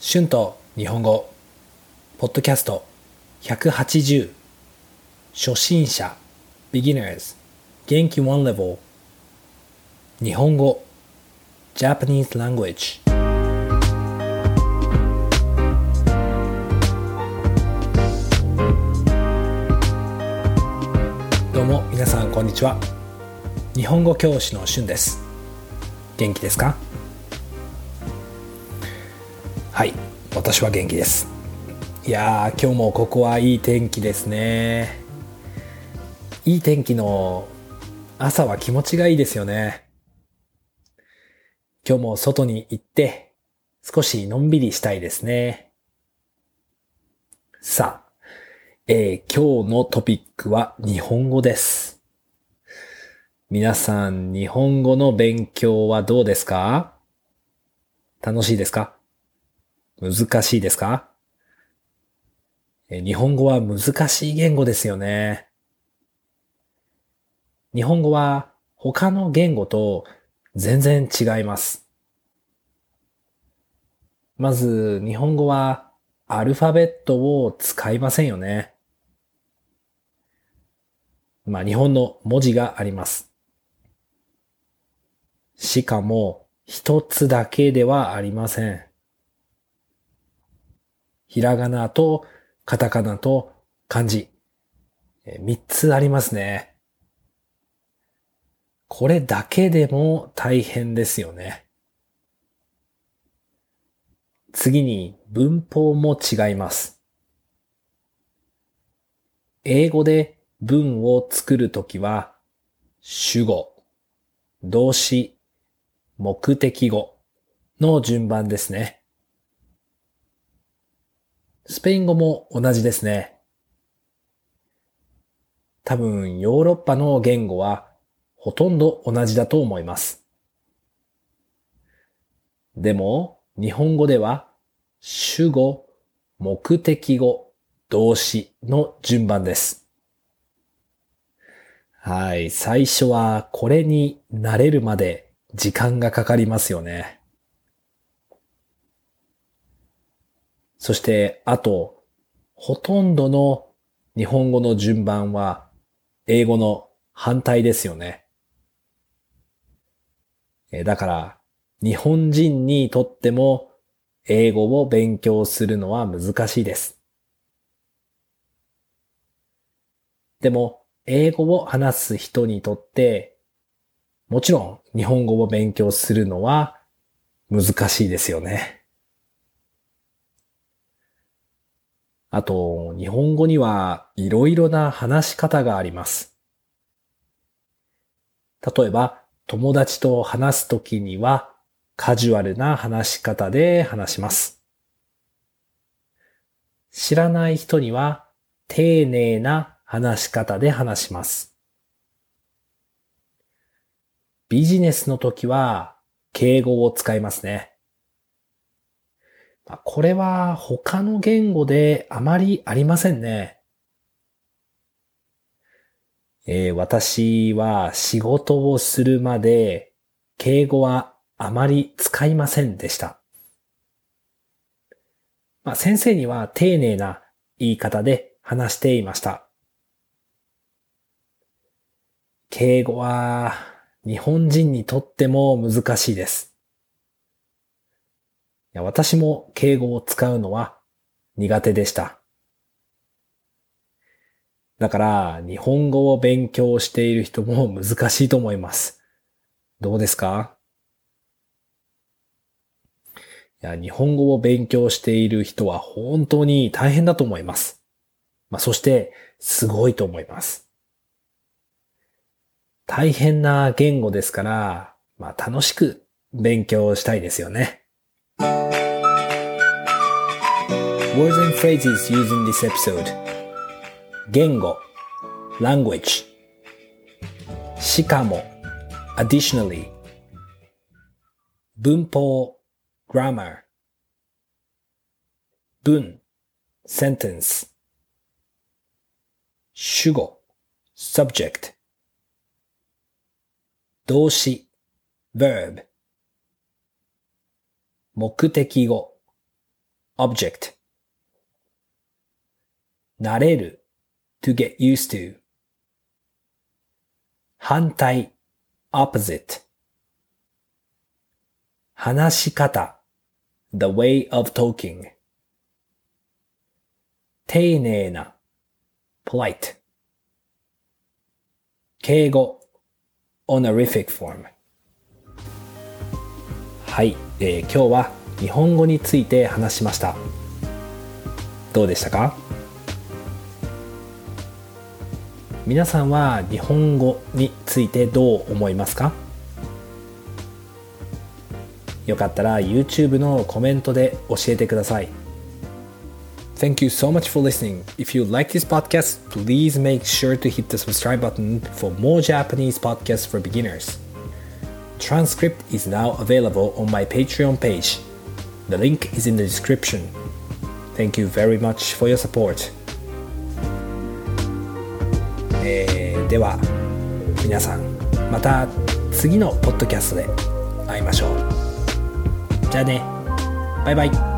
春と日本語ポッドキャスト180初心者 beginners 元気 one level 日本語 Japanese language どうも皆さんこんにちは。日本語教師の春です。元気ですか？はい。私は元気です。いやー今日もここはいい天気ですね。いい天気の朝は気持ちがいいですよね。今日も外に行って少しのんびりしたいですね。さあ、えー、今日のトピックは日本語です。皆さん日本語の勉強はどうですか？楽しいですか？難しいですか？日本語は難しい言語ですよね。日本語は他の言語と全然違います。まず、日本語はアルファベットを使いませんよね。まあ、日本の文字があります。しかも、一つだけではありません。ひらがなとカタカナと漢字。三つありますね。これだけでも大変ですよね。次に文法も違います。英語で文を作るときは主語、動詞、目的語の順番ですね。スペイン語も同じですね。多分ヨーロッパの言語はほとんど同じだと思います。でも日本語では主語、目的語、動詞の順番です。はい。最初はこれに慣れるまで時間がかかりますよね。そして、あと、ほとんどの日本語の順番は英語の反対ですよね。だから、日本人にとっても英語を勉強するのは難しいです。でも、英語を話す人にとって、もちろん日本語を勉強するのは難しいですよね。あと、日本語にはいろいろな話し方があります。例えば、友達と話すときにはカジュアルな話し方で話します。知らない人には丁寧な話し方で話します。ビジネスの時は敬語を使いますね。これは他の言語であまりありませんね。えー、私は仕事をするまで敬語はあまり使いませんでした。まあ、先生には丁寧な言い方で話していました。敬語は日本人にとっても難しいです。私も敬語を使うのは苦手でした。だから日本語を勉強している人も難しいと思います。どうですか？いや日本語を勉強している人は本当に大変だと思います。まあ、そしてすごいと思います。大変な言語ですから、まあ、楽しく勉強したいですよね。Words and phrases used in this episode 言語 language しかも additionally 文法 grammar 文 sentence 主語 subject 動詞 verb 目的語 object 慣れる to get used to 反対 opposite 話し方 the way of talking 丁寧な polite 敬語 honorific form はい、えー、今日は日本語について話しましたどうでしたか皆さんは日本語についてどう思いますかよかったら YouTube のコメントで教えてください。Thank you so much for listening. If you like this podcast, please make sure to hit the subscribe button for more Japanese podcasts for beginners. Transcript is now available on my Patreon page. The link is in the description. Thank you very much for your support. えー、では皆さんまた次のポッドキャストで会いましょう。じゃあねバイバイ